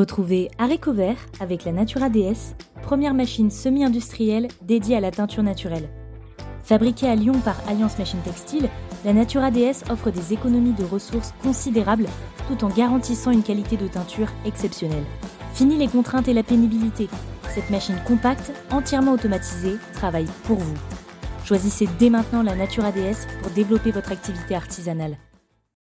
Retrouvez Haricot Vert avec la Natura DS, première machine semi-industrielle dédiée à la teinture naturelle. Fabriquée à Lyon par Alliance Machine Textile, la Natura DS offre des économies de ressources considérables tout en garantissant une qualité de teinture exceptionnelle. Fini les contraintes et la pénibilité. Cette machine compacte, entièrement automatisée, travaille pour vous. Choisissez dès maintenant la Natura DS pour développer votre activité artisanale.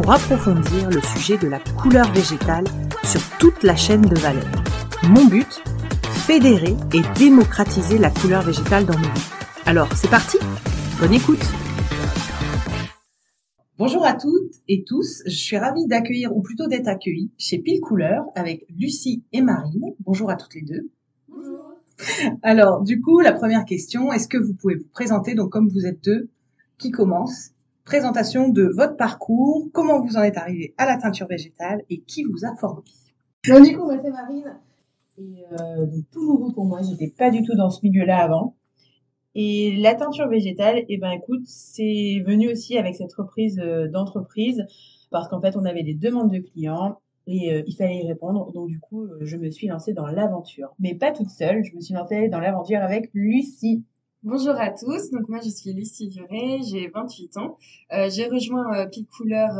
pour approfondir le sujet de la couleur végétale sur toute la chaîne de valeur. Mon but Fédérer et démocratiser la couleur végétale dans nos vies. Alors, c'est parti Bonne écoute Bonjour à toutes et tous, je suis ravie d'accueillir, ou plutôt d'être accueillie, chez Pile Couleur avec Lucie et Marine. Bonjour à toutes les deux. Alors, du coup, la première question, est-ce que vous pouvez vous présenter, donc comme vous êtes deux, qui commence? Présentation de votre parcours, comment vous en êtes arrivé à la teinture végétale et qui vous a formé Bon, du coup, moi, c'est Marine. Et euh, tout nouveau pour moi, j'étais pas du tout dans ce milieu-là avant. Et la teinture végétale, eh ben, écoute, c'est venu aussi avec cette reprise euh, d'entreprise parce qu'en fait, on avait des demandes de clients et euh, il fallait y répondre. Donc du coup, je me suis lancée dans l'aventure, mais pas toute seule. Je me suis lancée dans l'aventure avec Lucie. Bonjour à tous, donc moi je suis Lucie Duré, j'ai 28 ans. Euh, j'ai rejoint euh, Couleur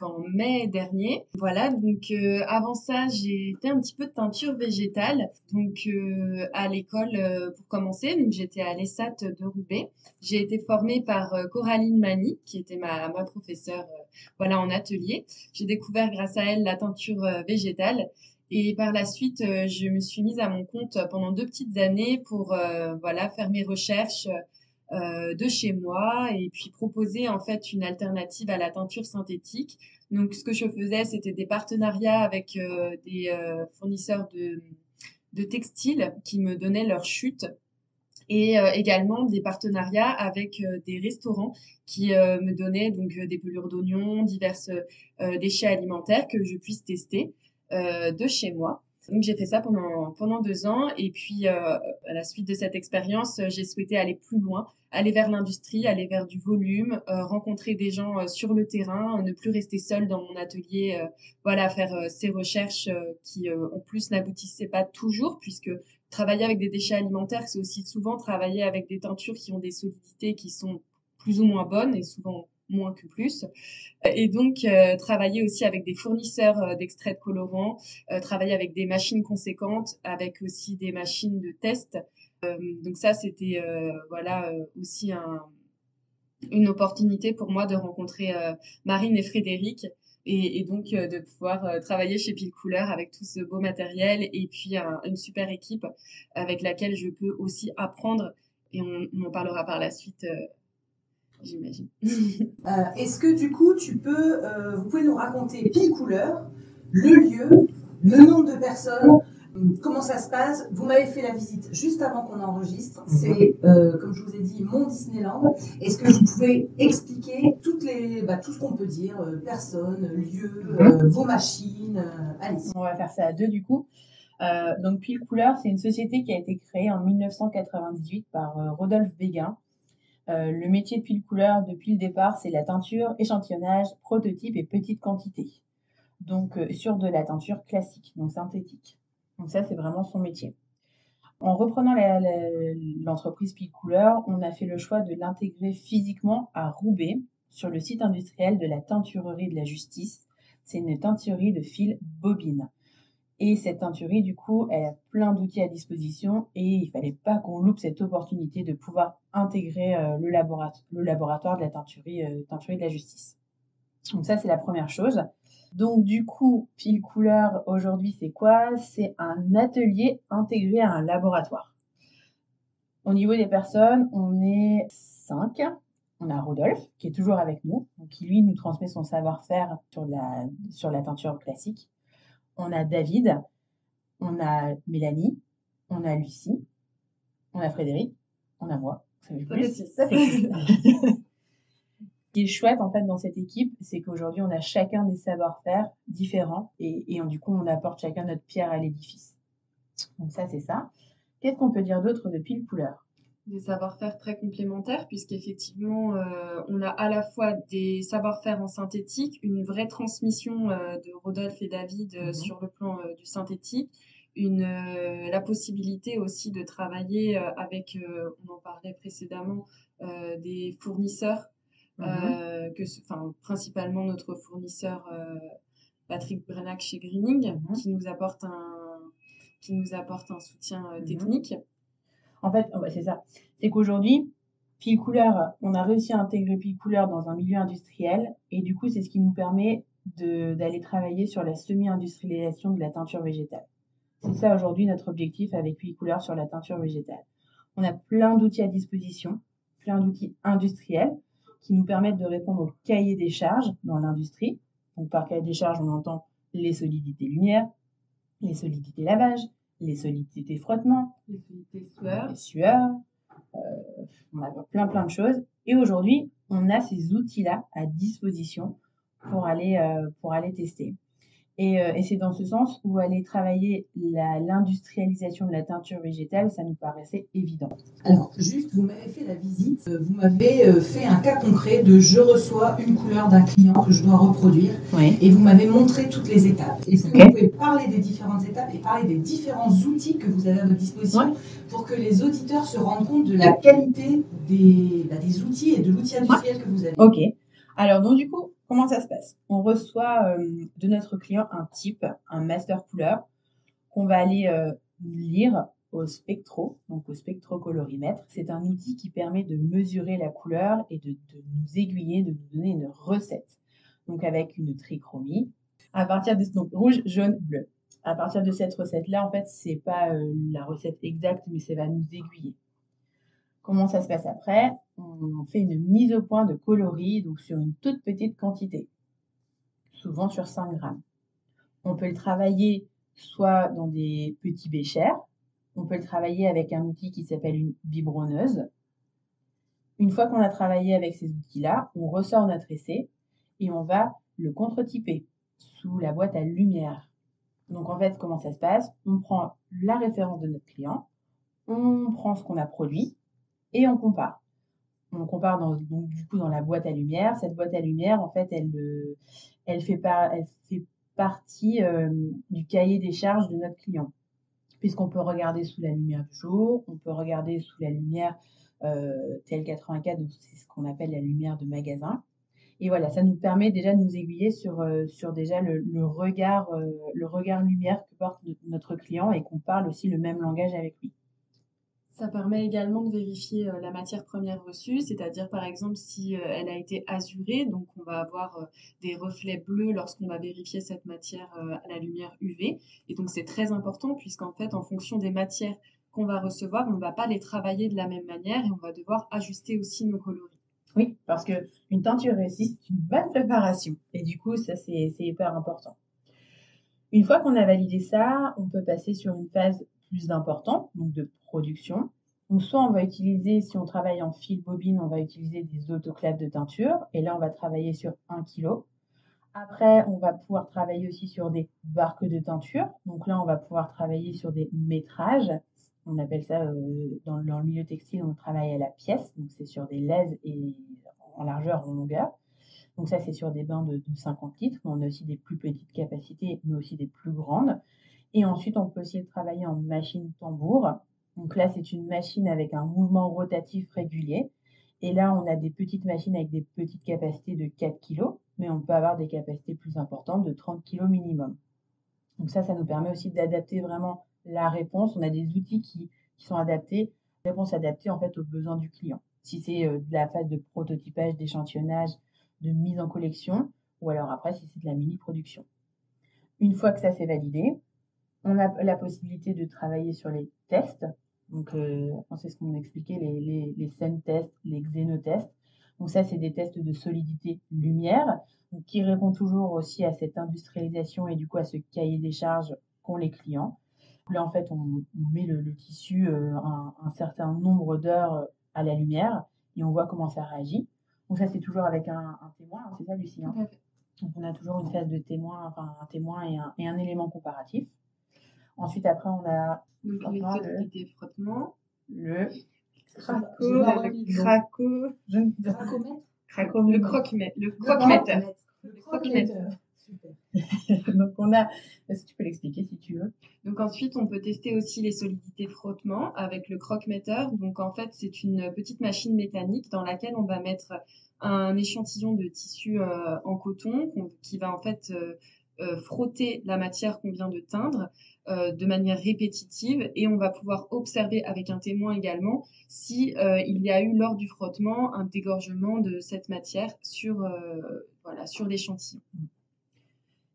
en mai dernier. Voilà, donc euh, avant ça, j'ai fait un petit peu de teinture végétale, donc euh, à l'école euh, pour commencer. Donc j'étais à l'ESAT de Roubaix. J'ai été formée par Coraline Mani, qui était ma, ma professeure, voilà, en atelier. J'ai découvert grâce à elle la teinture végétale. Et par la suite, je me suis mise à mon compte pendant deux petites années pour voilà faire mes recherches euh, de chez moi et puis proposer en fait une alternative à la teinture synthétique. Donc ce que je faisais, c'était des partenariats avec euh, des euh, fournisseurs de, de textiles qui me donnaient leur chute et également des partenariats avec des restaurants qui me donnaient donc des pelures d'oignons, divers déchets alimentaires que je puisse tester de chez moi. Donc j'ai fait ça pendant pendant deux ans et puis euh, à la suite de cette expérience, euh, j'ai souhaité aller plus loin, aller vers l'industrie, aller vers du volume, euh, rencontrer des gens sur le terrain, ne plus rester seul dans mon atelier, voilà, faire ces recherches qui en plus n'aboutissaient pas toujours puisque travailler avec des déchets alimentaires, c'est aussi souvent travailler avec des teintures qui ont des solidités qui sont plus ou moins bonnes et souvent moins que plus. Et donc, euh, travailler aussi avec des fournisseurs euh, d'extraits de colorants, euh, travailler avec des machines conséquentes, avec aussi des machines de test. donc ça, c'était voilà aussi un, une opportunité pour moi de rencontrer Marine et Frédéric et, donc de pouvoir travailler chez Pile Couleur avec tout ce beau matériel et puis une super équipe avec laquelle je peux aussi apprendre et on en parlera par la suite j'imagine. Euh, est-ce que du coup, tu peux, euh, vous pouvez nous raconter pile couleur, le lieu, le nombre de personnes, comment ça se passe? Vous m'avez fait la visite juste avant qu'on enregistre. Mhm. C'est, euh, comme je vous ai dit, mon Disneyland. Est-ce que vous pouvez expliquer toutes les, bah, tout ce qu'on peut dire, personnes, lieux, mhm. vos machines Allez. On va faire ça à deux du coup. donc Pile Couleur, c'est une société qui a été créée en 1998 par Rodolphe Béguin euh, le métier de pile couleur depuis le départ, c'est la teinture, échantillonnage, prototype et petite quantité. Donc euh, sur de la teinture classique, donc synthétique. Donc ça, c'est vraiment son métier. En reprenant l'entreprise Pile Couleur, on a fait le choix de l'intégrer physiquement à Roubaix, sur le site industriel de la teinturerie de la justice. C'est une teinturerie de fil bobine. Et cette teinturerie, du coup, elle a plein d'outils à disposition et il fallait pas qu'on loupe cette opportunité de pouvoir intégrer euh, le, le laboratoire de la euh, teinturerie de la justice. Donc ça, c'est la première chose. Donc du coup, pile couleur aujourd'hui, c'est quoi? C'est un atelier intégré à un laboratoire. Au niveau des personnes, on est cinq. On a Rodolphe qui est toujours avec nous, qui lui nous transmet son savoir-faire sur la, sur la teinture classique. On a David, on a Mélanie, on a Lucie, on a Frédéric, on a moi. Ça fait plus. Ça fait plus. Ce qui est chouette en fait dans cette équipe, c'est qu'aujourd'hui on a chacun des savoir-faire différents et, et du coup on apporte chacun notre pierre à l'édifice. Donc ça c'est ça. Qu'est-ce qu'on peut dire d'autre de pile couleur? Des savoir-faire très complémentaires puisqu'effectivement euh, on a à la fois des savoir-faire en synthétique, une vraie transmission euh, de Rodolphe et David euh, mhm. sur le plan du synthétique, une, la possibilité aussi de travailler avec, on en parlait précédemment, des fournisseurs euh, que, enfin, principalement notre fournisseur Patrick Brenac chez Greening, mhm. qui nous apporte un, qui nous apporte un soutien mhm. technique. En fait, c'est ça. C'est qu'aujourd'hui, Pile Couleur, on a réussi à intégrer Pile Couleur dans un milieu industriel, et du coup, c'est ce qui nous permet d'aller travailler sur la semi-industrialisation de la teinture végétale. C'est ça aujourd'hui notre objectif avec Pile Couleur sur la teinture végétale. On a plein d'outils à disposition, plein d'outils industriels qui nous permettent de répondre au cahier des charges dans l'industrie. Donc par cahier des charges, on entend les solidités lumière, les solidités lavage, les solidités frottement, les solidités les sueurs. Euh, on a plein plein de choses. Et aujourd'hui, on a ces outils-là à disposition pour aller euh, pour aller tester. Euh, et, c'est dans ce sens où aller travailler l'industrialisation de la teinture végétale, ça nous paraissait évident. Alors, juste, vous m'avez fait la visite, euh, vous m'avez euh, fait un cas concret de je reçois une couleur d'un client que je dois reproduire, et vous m'avez montré toutes les étapes. Est-ce que vous pouvez parler des différentes étapes et parler des différents outils que vous avez à votre disposition pour que les auditeurs se rendent compte de la qualité des, bah, des outils et de l'outil industriel que vous avez? Ok. Alors, donc du coup, Comment ça se passe? On reçoit euh, de notre client un type, un master couleur, qu'on va aller euh, lire au spectro, donc au spectrocolorimètre. C'est un outil qui permet de mesurer la couleur et de, nous aiguiller, de nous donner une recette. Donc avec une trichromie, à partir de donc rouge, jaune, bleu. À partir de cette recette-là, en fait, c'est pas euh, la recette exacte, mais ça va nous aiguiller. Comment ça se passe après? On fait une mise au point de coloris, donc sur une toute petite quantité, souvent sur 5 grammes. On peut le travailler soit dans des petits béchers, on peut le travailler avec un outil qui s'appelle une biberonneuse. Une fois qu'on a travaillé avec ces outils-là, on ressort notre essai et on va le contre-typer sous la boîte à lumière. Donc en fait, comment ça se passe? On prend la référence de notre client, on prend ce qu'on a produit, et on compare. On compare dans, donc, du coup dans la boîte à lumière. Cette boîte à lumière, en fait, elle, euh, fait, partie euh, du cahier des charges de notre client. Puisqu'on peut regarder sous la lumière du jour, on peut regarder sous la lumière euh, TL84, donc c'est ce qu'on appelle la lumière de magasin. Et voilà, ça nous permet déjà de nous aiguiller sur, euh, sur déjà le regard, le regard lumière que porte notre client et qu'on parle aussi le même langage avec lui. Ça permet également de vérifier euh, la matière première reçue, c'est-à-dire par exemple si euh, elle a été azurée, donc on va avoir euh, des reflets bleus lorsqu'on va vérifier cette matière à la lumière UV. Et donc c'est très important puisqu'en fait en fonction des matières qu'on va recevoir, on ne va pas les travailler de la même manière et on va devoir ajuster aussi nos coloris. Oui, parce que une teinture réussie, c'est une bonne préparation. Et du coup, ça, c'est hyper important. Une fois qu'on a validé ça, on peut passer sur une phase plus importante, donc de production. Donc, soit on va utiliser, si on travaille en fil bobine, on va utiliser des autoclaves de teinture. Et là, on va travailler sur 1 kg. Après, on va pouvoir travailler aussi sur des barques de teinture. Donc là, on va pouvoir travailler sur des métrages. On appelle ça, euh, dans, le milieu textile, on travaille à la pièce. Donc c'est sur des laises et en largeur, en longueur. Donc ça, c'est sur des bains de 50 litres. On a aussi des plus petites capacités, mais aussi des plus grandes. Et ensuite, on peut aussi travailler en machine tambour. Donc là, c'est une machine avec un mouvement rotatif régulier. Et là, on a des petites machines avec des petites capacités de 4 kg, mais on peut avoir des capacités plus importantes de 30 kg minimum. Donc ça, ça nous permet aussi d'adapter vraiment la réponse. On a des outils qui, sont adaptés, réponse adaptée en fait aux besoins du client. Si c'est euh, de la phase de prototypage, d'échantillonnage, de mise en collection, ou alors après si c'est de la mini production. Une fois que ça s'est validé, on a la possibilité de travailler sur les tests. Donc, euh, c'est ce qu'on expliquait, les, les, les scènes tests, les xénotests. Donc ça, c'est des tests de solidité lumière, qui répondent toujours aussi à cette industrialisation et du coup à ce cahier des charges qu'ont les clients. Là, en fait, on, met le, tissu euh, un, certain nombre d'heures à la lumière et on voit comment ça réagit. Donc ça, c'est toujours avec un, témoin, hein, c'est ça, Lucie hein? Donc on a toujours une phase de témoin, enfin un témoin et un, et un élément comparatif. Ensuite, après, on a Donc, les le, frottement, le craco, le craco, le croque-mètre, le croque-mètre. Le croque-mètre. Donc on a, est-ce que tu peux l'expliquer si tu veux? Donc ensuite on peut tester aussi les solidités frottement avec le croque-metteur. Donc en fait c'est une petite machine mécanique dans laquelle on va mettre un échantillon de tissu euh, en coton qui va en fait euh, euh, frotter la matière qu'on vient de teindre de manière répétitive et on va pouvoir observer avec un témoin également si il y a eu lors du frottement un dégorgement de cette matière sur voilà sur l'échantillon.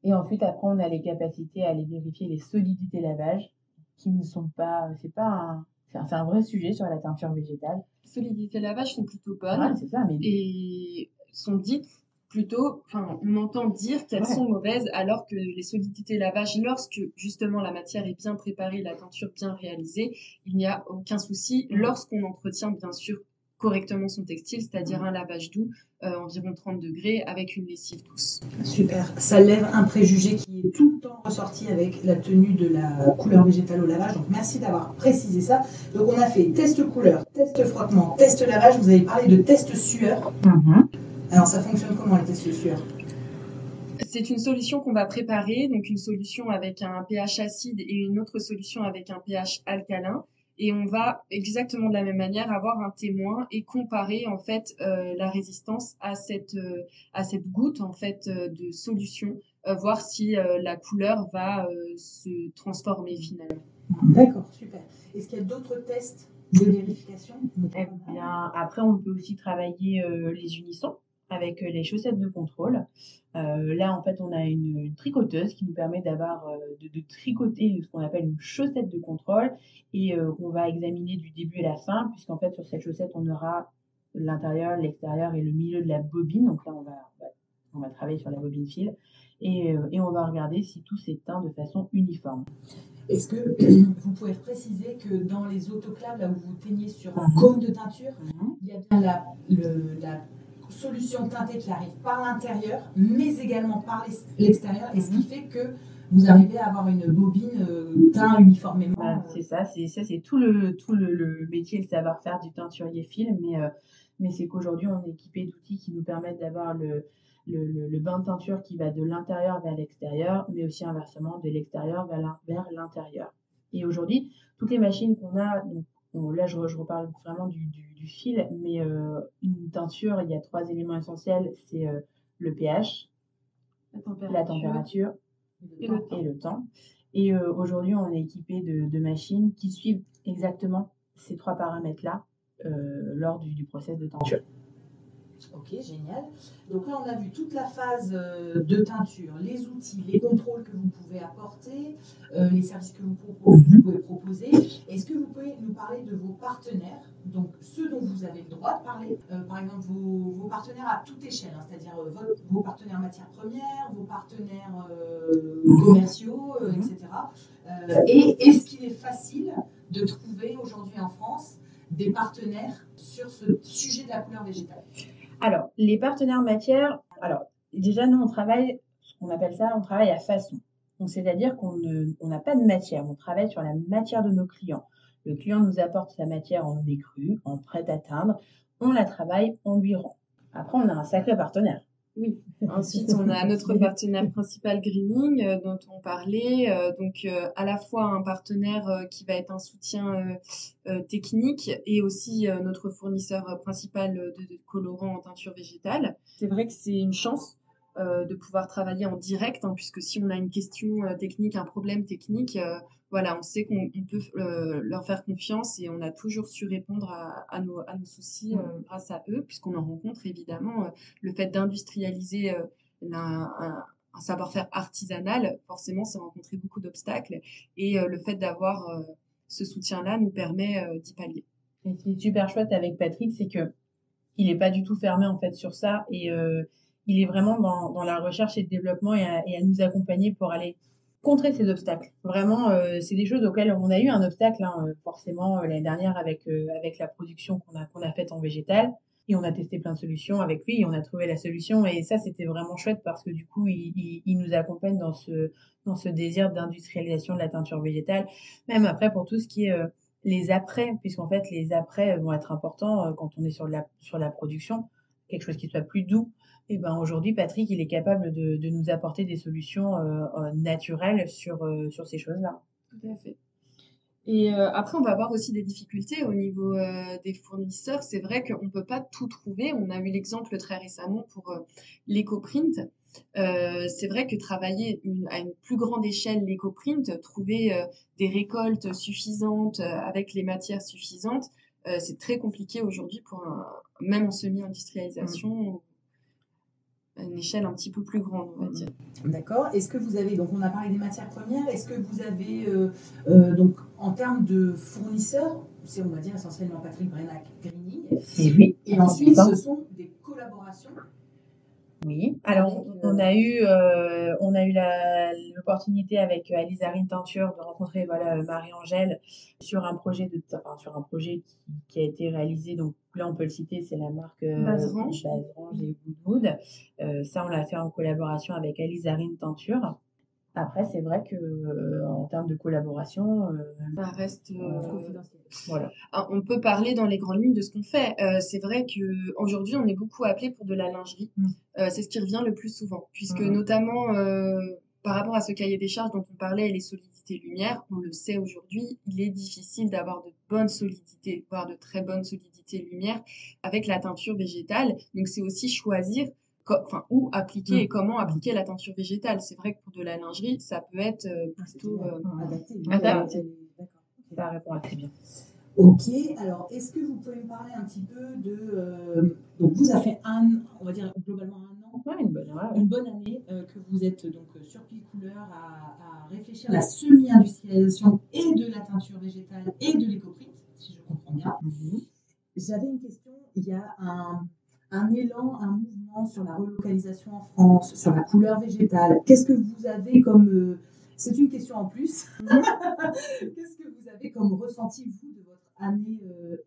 Et ensuite, après, on a les capacités à aller vérifier les solidités lavage, qui ne sont pas, c'est pas un, c'est un, vrai sujet sur la teinture végétale. Les solidités lavage sont plutôt bonnes. c'est ça, mais... Et sont dites plutôt, enfin, on entend dire qu'elles sont mauvaises, alors que les solidités lavage, lorsque justement la matière est bien préparée, la teinture bien réalisée, il n'y a aucun souci. Lorsqu'on entretient bien sûr correctement son textile, c'est-à-dire un lavage doux, euh, environ 30 degrés, avec une lessive douce. Super. Ça lève un préjugé qui est tout le temps ressorti avec la tenue de la couleur végétale au lavage. Donc merci d'avoir précisé ça. Donc on a fait test couleur, test frottement, test lavage. Vous avez parlé de test sueur. Mhm. Alors ça fonctionne comment les tests sueur c'est une solution qu'on va préparer, donc une solution avec un pH acide et une autre solution avec un pH alcalin et on va exactement de la même manière avoir un témoin et comparer en fait euh, la résistance à cette euh, à cette goutte en fait euh, de solution voir si la couleur va se transformer finalement. D'accord, super. Est-ce qu'il y a d'autres tests de vérification? Eh bien, après on peut aussi travailler les unissons avec les chaussettes de contrôle. Euh, là, en fait, on a une, tricoteuse qui nous permet d'avoir euh, de, tricoter ce qu'on appelle une chaussette de contrôle et euh, qu'on va examiner du début à la fin, puisqu'en fait, sur cette chaussette, on aura l'intérieur, l'extérieur et le milieu de la bobine. Donc là, on va, on va travailler sur la bobine fil et, et on va regarder si tout s'éteint de façon uniforme. Est-ce que vous pouvez préciser que dans les autoclaves, là où vous teignez sur un cône de teinture, mhm. il y a bien la, le, la solution teintée qui arrive par l'intérieur, mais également par l'extérieur, et ce qui fait que vous arrivez à avoir une bobine euh, teint uniformément. c'est ça, c'est ça, c'est tout le tout le, métier, le savoir-faire du teinturier fil, mais euh, mais c'est qu'aujourd'hui on est équipé d'outils qui nous permettent d'avoir le, le, bain de teinture qui va de l'intérieur vers l'extérieur, mais aussi inversement de l'extérieur vers l'intérieur. Et aujourd'hui, toutes les machines qu'on a, donc là, je, reparle vraiment du, fil, mais euh, une teinture, il y a trois éléments essentiels, c'est euh, le pH, la température, et, le temps. Et, euh, aujourd'hui, on est équipé de, machines qui suivent exactement ces trois paramètres-là lors du, du process de teinture. Ok, génial. Donc là, on a vu toute la phase euh, de teinture, les outils, les contrôles que vous pouvez apporter, euh, les services que vous, mhm. pouvez proposer. Est-ce que vous pouvez nous parler de vos partenaires, donc ceux dont vous avez le droit de parler, euh, par exemple vos, partenaires à toute échelle, hein, c'est-à-dire vos partenaires matières premières, vos partenaires commerciaux, mhm. etc. et est-ce qu'il est facile de trouver aujourd'hui en France des partenaires sur ce sujet de la couleur végétale? Alors, les partenaires matières, alors déjà nous on travaille, ce qu'on appelle ça, on travaille à façon. Donc c'est-à-dire qu'on n'a pas de matière, on travaille sur la matière de nos clients. Le client nous apporte sa matière en décru, en prêt à teindre, on la travaille, on lui rend. Après on a un sacré partenaire. Oui. Ensuite, on a notre partenaire principal Greening euh, dont on parlait. Euh, donc, euh, à la fois un partenaire qui va être un soutien technique et aussi notre fournisseur principal de, de colorants en teinture végétale. C'est vrai que c'est une chance de pouvoir travailler en direct, hein, puisque si on a une question technique, un problème technique, voilà, on sait qu'on peut euh, leur faire confiance et on a toujours su répondre à, nos, soucis euh, mmh. grâce à eux, puisqu'on en rencontre évidemment euh, le fait d'industrialiser un, savoir-faire artisanal, forcément, c'est rencontrer beaucoup d'obstacles et le fait d'avoir ce soutien-là nous permet d'y pallier. Et ce qui est super chouette avec Patrick, c'est que il n'est pas du tout fermé en fait sur ça et il est vraiment dans, dans, la recherche et le développement et à, et à, nous accompagner pour aller contrer ces obstacles. Vraiment, c'est des choses auxquelles on a eu un obstacle hein, forcément l'année dernière avec avec la production qu'on a qu'on a faite en végétal. Et on a testé plein de solutions avec lui et on a trouvé la solution. Et ça c'était vraiment chouette parce que du coup il, il, nous accompagne dans ce dans ce désir d'industrialisation de la teinture végétale. Même après pour tout ce qui est euh, les après puisqu'en fait les après vont être importants euh, quand on est sur la sur la production. Quelque chose qui soit plus doux et ben aujourd'hui Patrick il est capable de, de nous apporter des solutions euh, naturelles sur sur ces choses là tout à fait et euh, après, on va avoir aussi des difficultés au niveau euh, des fournisseurs. C'est vrai qu'on ne peut pas tout trouver. On a eu l'exemple très récemment pour euh, l'éco-print. c'est vrai que travailler à une plus grande échelle l'éco-print, trouver des récoltes suffisantes avec les matières suffisantes, c'est très compliqué aujourd'hui pour même en semi-industrialisation une échelle un petit peu plus grande, on va dire. D'accord. Est-ce que vous avez, donc on a parlé des matières premières, est-ce que vous avez, euh, euh, donc en termes de fournisseurs, c'est on va dire essentiellement Patrick Brenac et, oui. et ensuite ce sont des collaborations oui. Alors, on a eu, euh, on a eu l'opportunité avec euh, Alizarine Teinture de rencontrer voilà Marie-Angèle sur un projet de, enfin, sur un projet qui, qui, a été réalisé. Donc là, on peut le citer, c'est la marque euh, Baserange. et Woodwood. Euh, ça, on l'a fait en collaboration avec Alizarine Teinture. Après, c'est vrai que euh, en termes de collaboration, euh, ça reste euh, confidentiel. Voilà. on peut parler dans les grandes lignes de ce qu'on fait. c'est vrai que aujourd'hui, on est beaucoup appelé pour de la lingerie. Mm. c'est ce qui revient le plus souvent, puisque mm. notamment par rapport à ce cahier des charges dont on parlait, les solidités lumière, on le sait aujourd'hui, il est difficile d'avoir de bonnes solidités, voire de très bonnes solidités lumière avec la teinture végétale. Donc, c'est aussi choisir enfin, où appliquer mm. et comment appliquer la teinture végétale. C'est vrai que pour de la lingerie, ça peut être euh, ah, plutôt euh, adapté. Ça répond à très bien. Ok, alors est-ce que vous pouvez me parler un petit peu de. Euh, donc vous avez fait un, on va dire globalement un an, une, bonne, une bonne année que vous êtes donc sur Pile Couleur à, à réfléchir à la semi-industrialisation et de la teinture végétale et de l'écoprint, si je comprends bien. Mm-hmm. J'avais une question, il y a un, un élan, un mouvement sur la relocalisation en France, sur la couleur végétale. Qu'est-ce que vous avez comme... Euh, c'est une question en plus. Qu'est-ce que vous avez comme ressenti, vous, de votre année euh,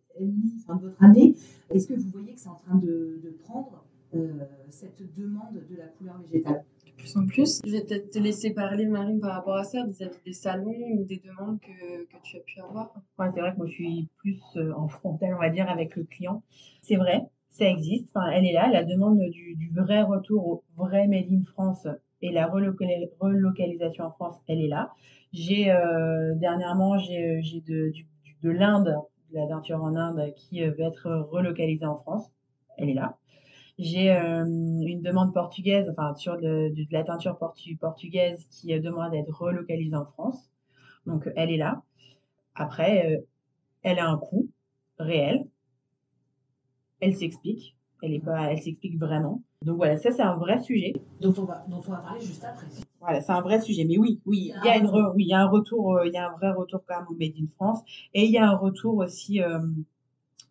enfin de votre année? Est-ce que vous voyez que c'est en train de, de prendre euh, cette demande de la couleur végétale? De plus en plus. Je vais peut-être te laisser parler, Marine, par rapport à ça, vis-à-vis des salons ou des demandes que, que tu as pu avoir? Ouais, c'est vrai que moi, je suis plus en frontal, on va dire, avec le client. C'est vrai, ça existe, enfin, elle est là, la demande du, du, vrai retour au vrai Made in France et la relocalisation en France, elle est là. J'ai euh, dernièrement, j'ai de, du, de l'Inde, de la teinture en Inde qui euh, va être relocalisée en France, elle est là. J'ai euh, une demande portugaise, enfin sur de, de la teinture portu, portugaise qui euh, demande d'être relocalisée en France, donc elle est là. Après, euh, elle a un coût réel, elle s'explique. Elle est pas, elle s'explique vraiment. Donc voilà, ça c'est un vrai sujet. Dont on va, dont on va parler juste après. Voilà, c'est un vrai sujet. Mais oui, oui, il y a, une, oui, il y a un retour, euh, il y a un vrai retour quand même au Made in France, et il y a un retour aussi euh,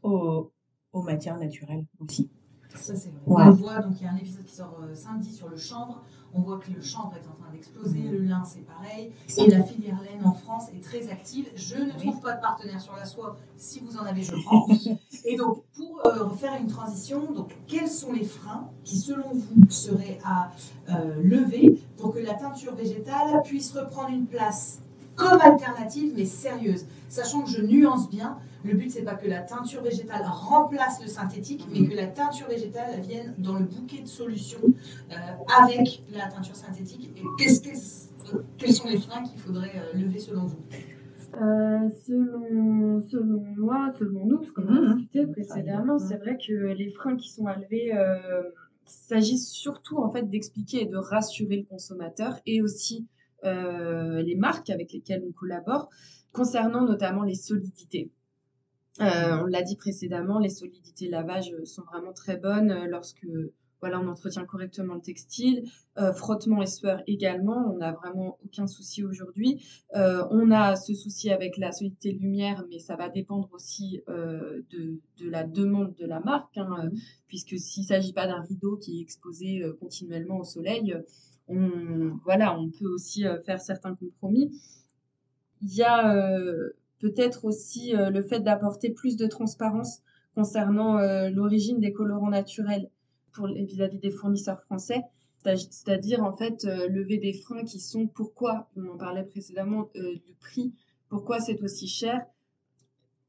aux, aux matières naturelles aussi. Ça c'est vrai. On voit donc il y a un épisode qui sort euh, samedi sur le chanvre. On voit que le chanvre est en train d'exploser, le lin c'est pareil, et la filière laine en France est très active. Je ne trouve pas de partenaire sur la soie. Si vous en avez, je prends. et donc pour euh, faire une transition, donc quels sont les freins qui selon vous seraient à euh, lever pour que la teinture végétale puisse reprendre une place comme alternative mais sérieuse, sachant que je nuance bien. Le but, c'est pas que la teinture végétale remplace le synthétique, mais que la teinture végétale vienne dans le bouquet de solutions euh, avec la teinture synthétique. Et qu'est-ce quels sont les freins qu'il faudrait euh, lever selon vous? Euh, selon, selon moi, selon nous, parce qu'on a mmh. discuté précédemment, c'est vrai que les freins qui sont à lever s'agissent surtout en fait d'expliquer et de rassurer le consommateur et aussi les marques avec lesquelles on collabore concernant notamment les solidités. Euh, on l'a dit précédemment, les solidités lavage sont vraiment très bonnes euh, lorsque voilà, on entretient correctement le textile. Euh, frottement et sueur également, on n'a vraiment aucun souci aujourd'hui. Euh, on a ce souci avec la solidité lumière, mais ça va dépendre aussi euh, de, de, la demande de la marque, hein, euh, puisque s'il ne s'agit pas d'un rideau qui est exposé euh, continuellement au soleil, on, voilà, on peut aussi euh, faire certains compromis. Il y a peut-être aussi le fait d'apporter plus de transparence concernant l'origine des colorants naturels pour vis-à-vis des fournisseurs français, c'est-à-dire en fait euh, lever des freins qui sont pourquoi, on en parlait précédemment, euh, du prix, pourquoi c'est aussi cher?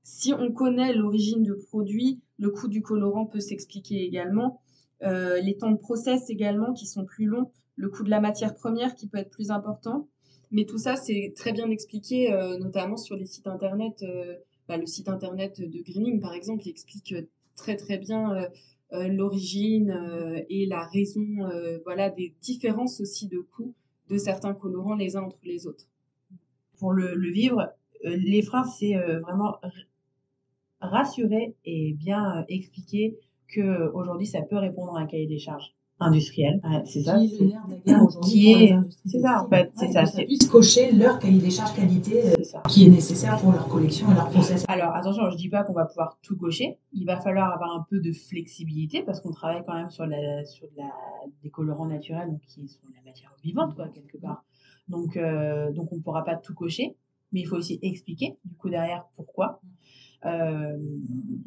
Si on connaît l'origine du produit, le coût du colorant peut s'expliquer également. Euh, les temps de process également qui sont plus longs, le coût de la matière première qui peut être plus important. Mais tout ça, c'est très bien expliqué, euh, notamment sur les sites internet. Euh, bah, le site internet de Greening, par exemple, explique très très bien euh, l'origine euh, et la raison, euh, voilà, des différences aussi de coûts de certains colorants les uns entre les autres. Pour le, le vivre, les freins, c'est vraiment rassurer et bien expliquer que aujourd'hui ça peut répondre à un cahier des charges industriel. Ouais, c'est ça. Qui est le nerf de la guerre aujourd'hui Qui pour est- les industries c'est ça, en fait, c'est Ouais, ça, c'est- puisse cocher leur cahier des charges qualité euh, qui est nécessaire pour leur collection et leur process. Alors attention, je dis pas qu'on va pouvoir tout cocher. Il va falloir avoir un peu de flexibilité parce qu'on travaille quand même sur la sur la des colorants naturels donc qui sont la matière vivante quoi quelque part. Donc euh, donc on pourra pas tout cocher, mais il faut aussi expliquer du coup derrière pourquoi. Euh,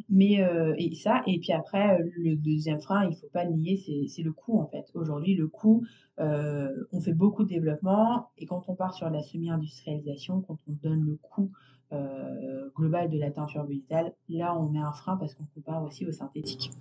mais euh, et ça et puis après le deuxième frein il faut pas le nier c'est c'est le coût en fait. Aujourd'hui le coût euh, on fait beaucoup de développement et quand on part sur la semi-industrialisation quand on donne le coût euh, global de la teinture végétale là on met un frein parce qu'on compare aussi au synthétique.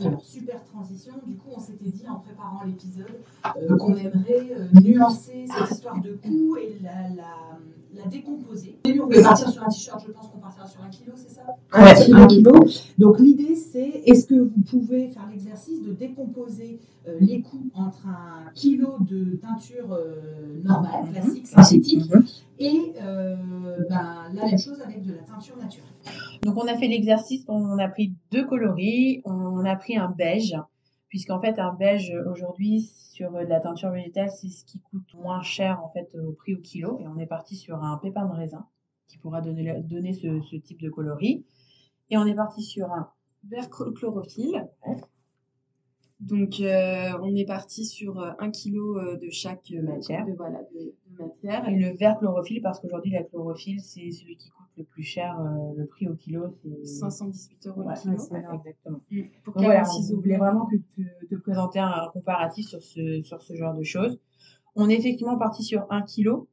Alors, super transition. Du coup, on s'était dit en préparant l'épisode euh, qu'on aimerait euh, nuancer cette histoire de coût et la, la, la décomposer. Au début, on voulait partir sur un t-shirt, je pense qu'on partira sur un kilo, c'est ça? Ouais, kilo, un kilo. Donc, l'idée, c'est est-ce que vous pouvez faire l'exercice de décomposer euh, les coûts entre un kilo de teinture euh, normale, classique, synthétique, et euh, ben, la même chose avec de la teinture naturelle? Donc on a fait l'exercice, on a pris deux coloris, on a pris un beige, puisqu'en fait un beige aujourd'hui sur de la teinture végétale c'est ce qui coûte moins cher en fait au prix au kilo et on est parti sur un pépin de raisin qui pourra donner, ce, ce type de coloris et on est parti sur un Vert chl- chlorophylle. Donc, euh, on est parti sur euh, un kilo euh, de chaque euh, Matière. De, voilà, de, de matière. et le vert chlorophylle parce qu'aujourd'hui la chlorophylle c'est celui qui coûte le plus cher, euh, le prix au kilo c'est 518 euros Ouais, le kilo. ça, exactement. Mm. Pour Donc voilà, 46 on voulait euros. vraiment que tu te présenter un comparatif sur ce, sur ce genre de choses. On est effectivement parti sur un kilo.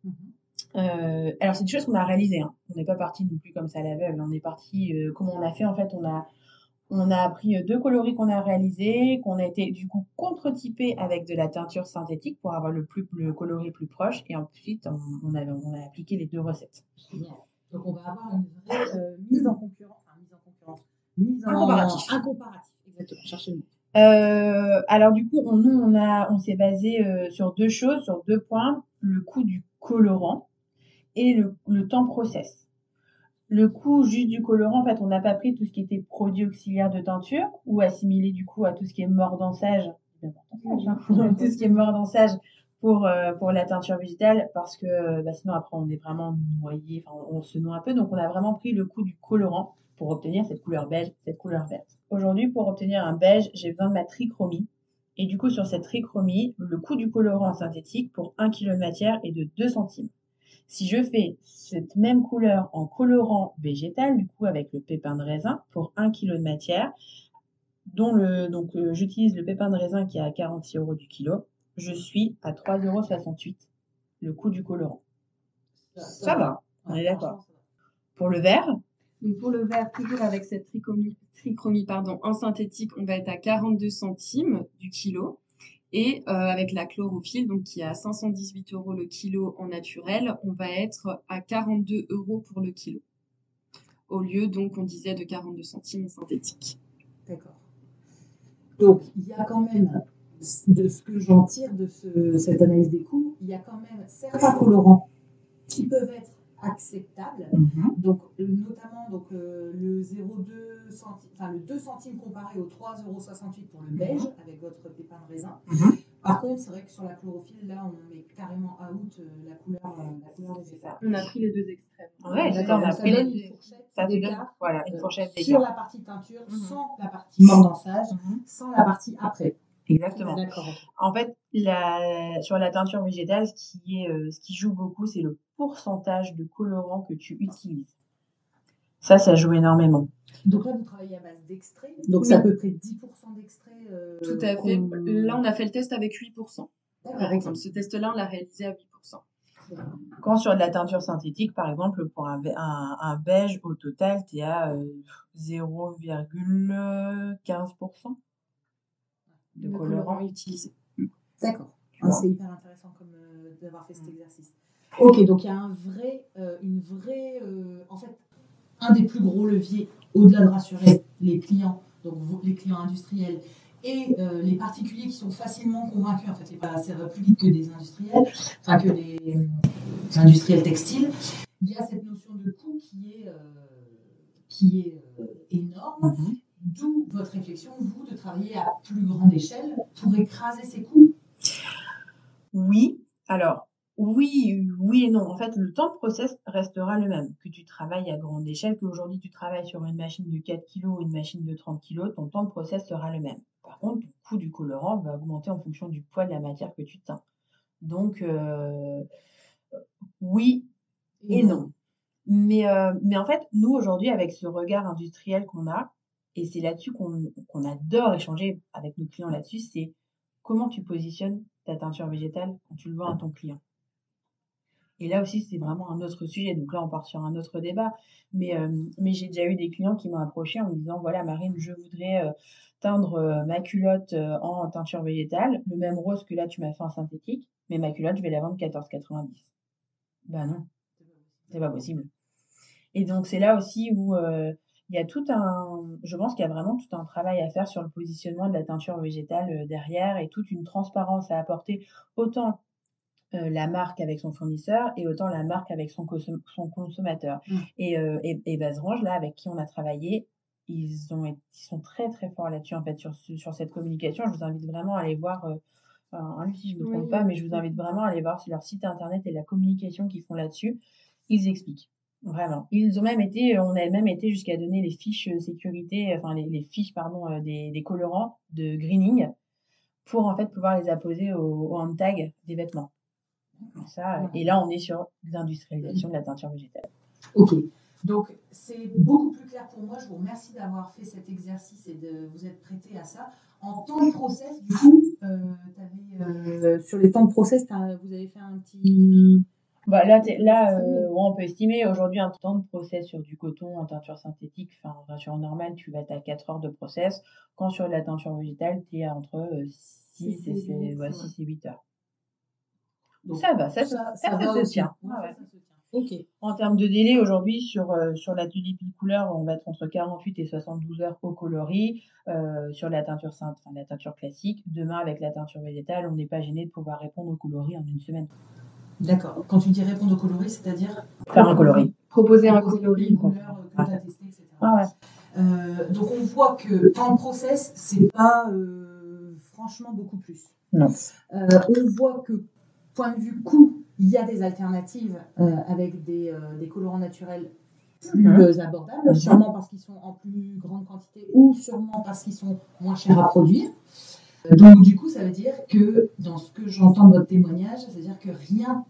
Euh, alors c'est des choses qu'on a réalisées. Hein. On n'est pas parti non plus comme ça à l'aveugle. On est parti, euh, comment on a fait en fait, on a on a pris euh, deux coloris qu'on a réalisés, qu'on a été du coup contre-typés avec de la teinture synthétique pour avoir le plus le coloris plus proche, et ensuite on, on a on a appliqué les deux recettes. Génial. Donc on va avoir une vraie euh, mise en concurrence, enfin mise en concurrence, mise en Un comparatif. un comparatif. Exactement. Cherchez le mot. Euh, alors du coup, on, nous, on a, on s'est basé euh, sur deux choses, sur deux points le coût du colorant et le, le temps process. Le coût juste du colorant, en fait, on n'a pas pris tout ce qui était produit auxiliaire de teinture ou assimilé du coup à tout ce qui est mordançage, hein, tout ce qui est mordançage pour euh, pour la teinture végétale parce que bah, sinon après on est vraiment noyé, on, se noie un peu, donc on a vraiment pris le coût du colorant pour obtenir cette couleur beige, cette couleur verte. Aujourd'hui, pour obtenir un beige, j'ai besoin de ma trichromie. Et du coup, sur cette trichromie, le coût du colorant synthétique pour 1 kg de matière est de 2 centimes. Si je fais cette même couleur en colorant végétal, du coup avec le pépin de raisin, pour 1 kg de matière, dont le, donc euh, j'utilise le pépin de raisin qui est à 46 euros du kilo, je suis à 3,68 euros le coût du colorant. Ça va, on est d'accord. Pour le vert, Donc pour le verre, toujours avec cette trichromie, trichromie pardon, en synthétique, on va être à 42 centimes du kilo. Et euh, avec la chlorophylle, donc qui est à 518 euros le kilo en naturel, on va être à 42 euros pour le kilo. Au lieu, donc, on disait de 42 centimes en synthétique. D'accord. Donc, il y a quand même, de ce que j'en tire de ce- cette analyse des coûts, il y a quand même certains colorants qui peuvent être acceptable. Mhm. Donc, euh, notamment donc, euh, le 0,2 centimes, enfin le 2 centimes comparé au 3,68 pour le beige avec votre pépin de raisin. Mhm. Par contre, c'est vrai que sur la chlorophylle, là, on met carrément out euh, la couleur, euh, la couleur végétale. On a pris les deux extrêmes. Ouais, ça, on a pris les deux. une fourchette Ça donne voilà, une euh, fourchette sur la partie teinture, Mhm. sans la partie mordansage, Mhm. sans la partie après. Exactement. En fait, la, sur la teinture végétale, ce qui, est, euh, ce qui joue beaucoup, c'est le pourcentage de colorant que tu utilises. Ça, ça joue énormément. Donc là, vous travaillez à base d'extrait. Donc Oui. c'est à peu près 10% d'extrait. euh, Tout à fait. Là, on a fait le test avec 8%. D'accord, Par exemple, ce test-là, on l'a réalisé à 8%. Quand sur de la teinture synthétique, par exemple, pour un, ve- un, un beige, au total, tu es à euh, 0,15% de Le colorant. utilisé. D'accord. Ah, c'est hyper intéressant comme euh, d'avoir fait cet exercice. Ok, donc il y a un vrai, euh, une vraie, euh, en fait, un des plus gros leviers, au-delà de rassurer les clients, donc les clients industriels et euh, les particuliers qui sont facilement convaincus. En fait, et pas- ça va plus vite que des industriels, enfin que des euh, industriels textiles. Il y a cette notion de coût qui est, euh, qui est euh, énorme. Mhm. D'où votre réflexion, vous, de travailler à plus grande échelle pour écraser ces coûts? Oui, alors oui, oui et non. En fait, le temps de process restera le même. Que tu travailles à grande échelle, qu'aujourd'hui tu travailles sur une machine de 4 kg ou une machine de 30 kg, ton temps de process sera le même. Par contre, ton coût du colorant va augmenter en fonction du poids de la matière que tu teins. Donc, euh, oui et non. Mais, euh, mais en fait, nous, aujourd'hui, avec ce regard industriel qu'on a, et c'est là-dessus qu'on adore échanger avec nos clients là-dessus, c'est comment tu positionnes ta teinture végétale quand tu le vends à ton client. Et là aussi, c'est vraiment un autre sujet. Donc là, on part sur un autre débat. Mais, euh, mais j'ai déjà eu des clients qui m'ont approché en me disant, voilà, Marine, je voudrais euh, teindre euh, ma culotte en teinture végétale, le même rose que là, tu m'as fait en synthétique, mais ma culotte, je vais la vendre 14,90. Ben non, c'est pas possible. Et donc, c'est là aussi où il y a tout un, je pense qu'il y a vraiment tout un travail à faire sur le positionnement de la teinture végétale euh, derrière et toute une transparence à apporter autant euh, la marque avec son fournisseur et autant la marque avec son, consom- son consommateur. Mm. Et, euh, et, et Baserange, là, avec qui on a travaillé, ils, ont, ils sont très très forts là-dessus, en fait, sur, sur cette communication. Je vous invite vraiment à aller voir, euh, hein, si je ne me trompe Oui. pas, mais je vous invite vraiment à aller voir sur leur site internet et la communication qu'ils font là-dessus. Ils expliquent. Vraiment. Ils ont même été, on a même été jusqu'à donner les fiches euh, sécurité, enfin les, les fiches pardon euh, des, des colorants de greening pour en fait pouvoir les apposer au, au hand tag des vêtements. Ça, euh, et là on est sur l'industrialisation de la teinture végétale. Ok, donc c'est beaucoup plus clair pour moi. Je vous remercie d'avoir fait cet exercice et de vous être prêté à ça. En temps de process, du coup, euh, euh, sur les temps de process, vous avez fait un petit. Bah là, euh, on peut estimer aujourd'hui un temps de process sur du coton en teinture synthétique, enfin en teinture normale, tu vas être à 4 heures de process. Quand sur la teinture végétale, tu es entre 6 Six et, et c'est- huit, ouais, ouais. 6 et 8 heures. Donc, ça va, ça, se- ça, ça, ça va se aussi. tient. Ouais. En termes de délai, aujourd'hui, sur, euh, sur la tulipe couleur, on va être entre 48 et 72 heures au coloris. Euh, sur la teinture sainte, enfin, la teinture classique. Demain, avec la teinture végétale, on n'est pas gêné de pouvoir répondre au coloris en une semaine. D'accord. Quand tu dis répondre au coloris, c'est-à-dire Faire un coloris. Proposer un coloris. une couleur que tu as testé, etc. Ah ouais. Euh, donc on voit que temps de process, c'est pas euh, franchement beaucoup plus. Non. Euh, on voit que point de vue coût, il y a des alternatives euh, avec des, euh, des colorants naturels plus Mhm. euh, abordables, Mhm. sûrement parce qu'ils sont en plus grande quantité ou sûrement parce qu'ils sont moins chers à produire. Euh, Donc du coup, ça veut dire que dans ce que j'entends de votre témoignage, c'est-à-dire que rien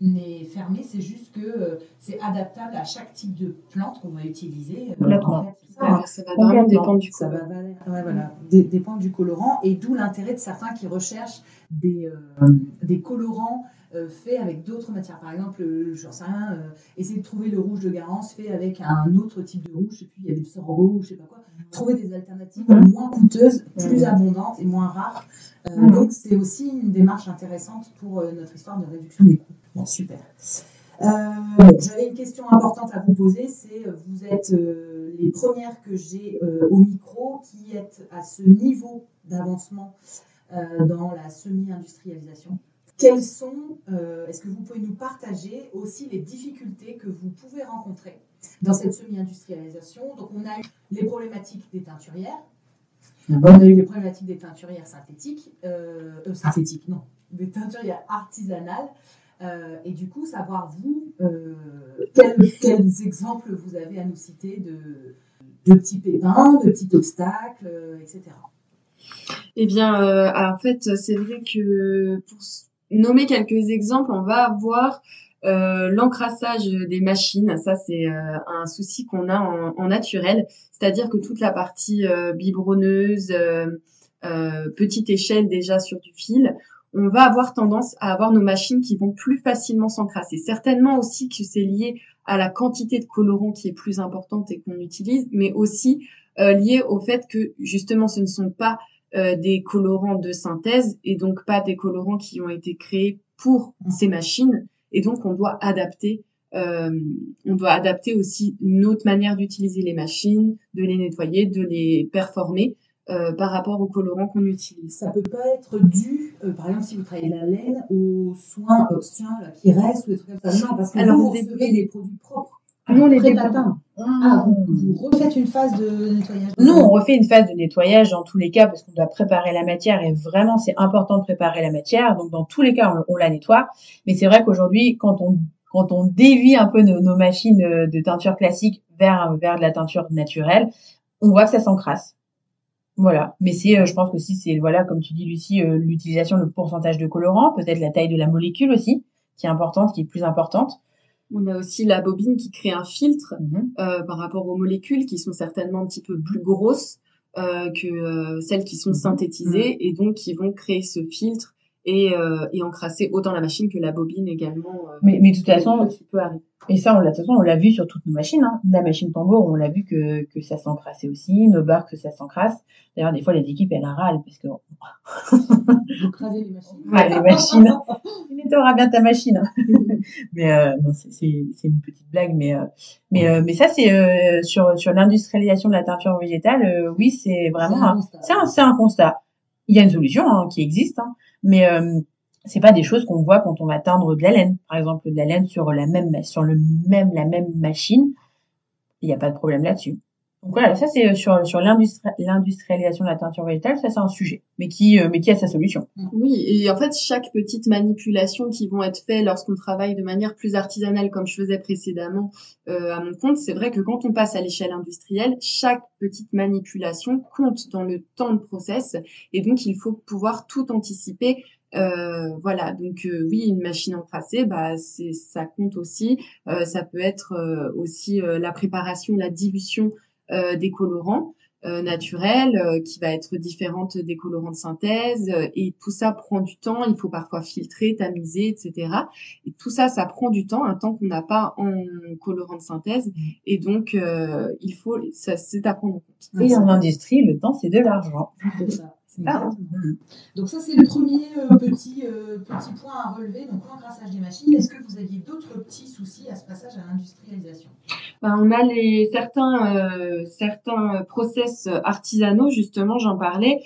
n'est fermé, c'est juste que euh, c'est adaptable à chaque type de plante qu'on va utiliser. Euh, Complètement. en fait, c'est ça, ça va vraiment Complètement. dépendre du Ça colorant. va valer- ouais, voilà, dé- dépendre du colorant et d'où l'intérêt de certains qui recherchent des, euh, des colorants euh, faits avec d'autres matières. Par exemple, euh, j'en sais rien, euh, essayer de trouver le rouge de Garance fait avec un autre type de rouge, et puis il y a des sorgho ou je sais pas quoi. Trouver des alternatives Mhm. moins coûteuses, plus Mhm. abondantes et moins rares. Euh. Donc c'est aussi une démarche intéressante pour euh, notre histoire de réduction des coûts. Bon, super. J'avais une question importante à vous poser, c'est vous êtes les premières que j'ai au micro qui êtes à ce niveau d'avancement dans la semi-industrialisation. Quelles sont, est-ce que vous pouvez nous partager aussi les difficultés que vous pouvez rencontrer dans cette semi-industrialisation? Donc, on a eu les problématiques des teinturières, on a eu les problématiques des teinturières synthétiques, euh, synthétiques, non, des teinturières artisanales. Euh, et du coup, savoir vous, euh, quels, exemples vous avez à nous citer de, de petits pépins, de petits obstacles, etc. Eh bien, en fait, c'est vrai que pour nommer quelques exemples, on va avoir euh, l'encrassage des machines, ça c'est euh, un souci qu'on a en, naturel, c'est-à-dire que toute la partie euh, biberonneuse, petite échelle déjà sur du fil, on va avoir tendance à avoir nos machines qui vont plus facilement s'encrasser. Certainement aussi que c'est lié à la quantité de colorant qui est plus importante et qu'on utilise, mais aussi lié au fait que justement ce ne sont pas des colorants de synthèse et donc pas des colorants qui ont été créés pour ces machines et donc on doit adapter euh, on doit adapter aussi notre manière d'utiliser les machines, de les nettoyer, de les performer euh, par rapport aux colorants qu'on utilise. Ça peut pas être dû, euh, par exemple, si vous travaillez la laine, aux soins, soins qui restent ou des trucs comme ça. Non, parce que Alors, vous, vous recevez les produits propres. Non, les patins. Ah, vous, refaites une phase de nettoyage Nous, on refait une phase de nettoyage dans tous les cas parce qu'on doit préparer la matière et vraiment, c'est important de préparer la matière. Donc, dans tous les cas, on, la nettoie. Mais c'est vrai qu'aujourd'hui, quand on quand on dévie un peu nos, machines de teinture classique vers vers de la teinture naturelle, on voit que ça s'encrasse. Voilà. Mais c'est, euh, je pense que si c'est voilà, comme tu dis Lucie, euh, l'utilisation, le pourcentage de colorant, peut-être la taille de la molécule aussi, qui est importante, qui est plus importante. On a aussi la bobine qui crée un filtre mhm. euh, par rapport aux molécules qui sont certainement un petit peu plus grosses euh, que euh, celles qui sont mhm. synthétisées et donc qui vont créer ce filtre et, et encrasser autant la machine que la bobine également. mais, mais de toute façon, peut arriver. Et ça, on l'a, de toute façon, on l'a vu sur toutes nos machines. Hein. La machine tambour, on l'a vu que, que ça s'encrassait aussi. Nos barres, que ça s'encrasse. D'ailleurs, des fois, les équipes, elles en râlent parce que... Vous crasez les machines. Ouais, les machines. tu nettoieras bien ta machine. mais euh, non, c'est, c'est, c'est une petite blague. Mais, euh, mais, euh, mais ça, c'est euh, sur, sur l'industrialisation de la teinture végétale. Euh, oui, c'est vraiment... C'est un, c'est un, constat. Il y a une solution hein, qui existe. Hein, mais c'est pas des choses qu'on voit quand on va teindre de la laine. Par exemple, de la laine sur la même, sur le même, la même machine. Il n'y a pas de problème là-dessus. Donc voilà, ça c'est euh, sur, sur l'industrialisation de la teinture végétale, ça c'est un sujet, mais qui, euh, mais qui a sa solution. Oui, et en fait, chaque petite manipulation qui vont être faites lorsqu'on travaille de manière plus artisanale, comme je faisais précédemment euh, à mon compte, c'est vrai que quand on passe à l'échelle industrielle, chaque petite manipulation compte dans le temps de process, et donc il faut pouvoir tout anticiper euh, voilà, donc euh, oui, une machine encrassée, bah c'est ça compte aussi. Euh, ça peut être euh, aussi la préparation, la dilution des colorants naturels, qui va être différente des colorants de synthèse. et tout ça prend du temps. Il faut parfois filtrer, tamiser, etc. Et tout ça, ça prend du temps, un temps qu'on n'a pas en colorant de synthèse. Et donc, il faut, ça c'est à prendre en compte. Et en industrie, le temps c'est de l'argent. Ah. Donc ça, c'est le premier euh, petit, euh, petit point à relever, donc l'encrassage des machines. Est-ce que vous aviez d'autres petits soucis à ce passage à l'industrialisation? Ben, On a les, certains, euh, certains process artisanaux, justement, j'en parlais,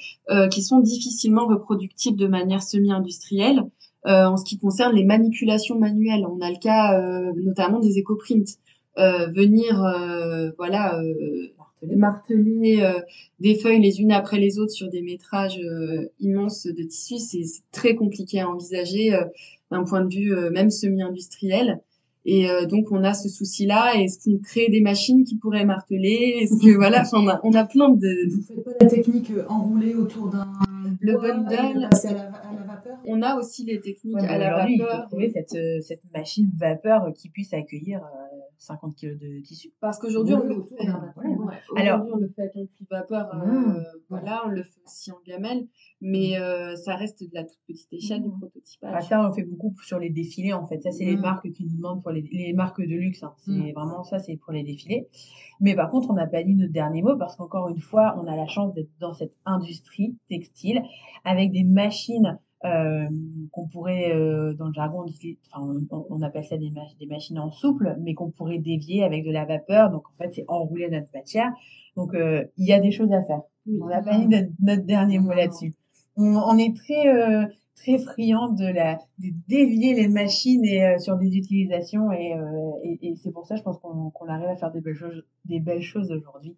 qui sont difficilement reproductibles de manière semi-industrielle. en ce qui concerne les manipulations manuelles, on a le cas notamment des éco-prints. venir voilà marteler euh, des feuilles les unes après les autres sur des métrages euh, immenses de tissus, c'est très compliqué à envisager euh, d'un point de vue même semi-industriel. Et donc on a ce souci-là. Est-ce qu'on crée des machines qui pourraient marteler? Est-ce que voilà, on a, on a plein de. Vous faites pas la technique enroulée autour d'un le bundle. À la, à la vapeur? On a aussi les techniques à la vapeur. Il faut trouver cette, cette machine vapeur qui puisse accueillir 50 kg de tissu. Parce qu'aujourd'hui, on le fait. Alors, on le fait avec une vapeur. Mmh. Euh, voilà, on le fait aussi en gamelle, mais mmh. euh, ça reste de la toute petite échelle du mmh. prototypage. Ah, ça, on fait beaucoup sur les défilés, en fait. Ça, c'est les marques qui nous demandent pour les, les marques de luxe. Hein. C'est vraiment ça, c'est pour les défilés. Mais par contre, on n'a pas dit notre dernier mot parce qu'encore une fois, on a la chance d'être dans cette industrie textile avec des machines euh, qu'on pourrait, euh, dans le jargon, enfin, on, appelle ça des, des, machines en souple, mais qu'on pourrait dévier avec de la vapeur. Donc, en fait, c'est enrouler notre matière. Donc, euh, il y a des choses à faire. on n'a pas dit notre, dernier mot là-dessus. On, on, est très, très friand de la de dévier les machines et sur des utilisations et, et, c'est pour ça je pense qu'on arrive à faire des belles choses des belles choses aujourd'hui.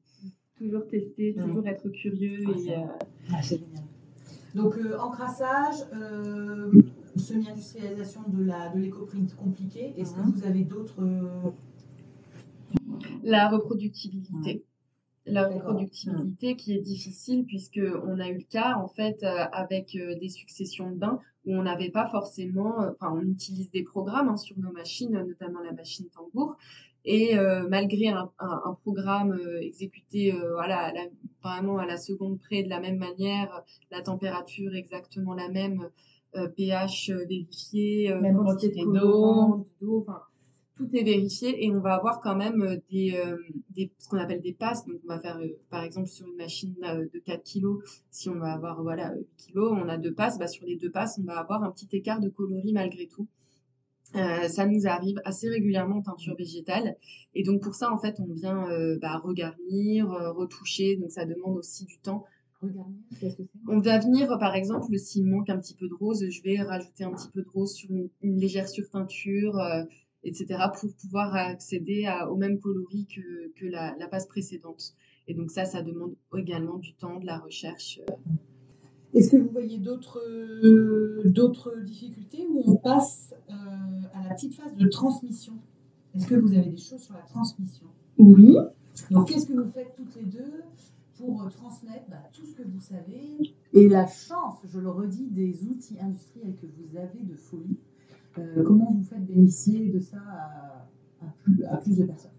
Toujours tester, mmh. toujours être curieux ah, et ah, c'est génial. Donc encrassage, semi-industrialisation de la de l'éco-print compliqué. Est-ce que mmh. vous avez d'autres la reproductibilité. La reproductibilité qui est difficile puisque on a eu le cas en fait euh, avec euh, des successions de bains où on n'avait pas forcément, euh, enfin on utilise des programmes hein, sur nos machines, notamment la machine tambour, et malgré un, programme exécuté voilà, vraiment à la seconde près de la même manière, la température exactement la même, pH vérifié, même quantité d'eau, enfin tout est vérifié et on va avoir quand même euh, des, euh, des ce qu'on appelle des passes. Donc, on va faire, euh, par exemple, sur une machine de 4 kg, si on va avoir, voilà, 8 kg, on a deux passes. Bah, sur les deux passes, on va avoir un petit écart de coloris malgré tout. Ça nous arrive assez régulièrement en teinture végétale. Et donc, pour ça, en fait, on vient bah, regarnir, retoucher. Donc, ça demande aussi du temps. On va venir, par exemple, s'il manque un petit peu de rose, je vais rajouter un petit peu de rose sur une, une légère surteinture etc., pour pouvoir accéder à, au même coloris que, que la, la, passe précédente. Et donc ça, ça demande également du temps, de la recherche. Est-ce que vous voyez d'autres d'autres difficultés où on passe euh, à la petite phase de transmission? Est-ce que vous avez des choses sur la transmission? Oui. Donc qu'est-ce que vous faites toutes les deux pour transmettre bah, tout ce que vous savez? Et la chance, je le redis, des outils industriels que vous avez de folie. Euh, comment vous faites bénéficier de ça à, plus, de personnes?